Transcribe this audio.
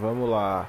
Vamos lá.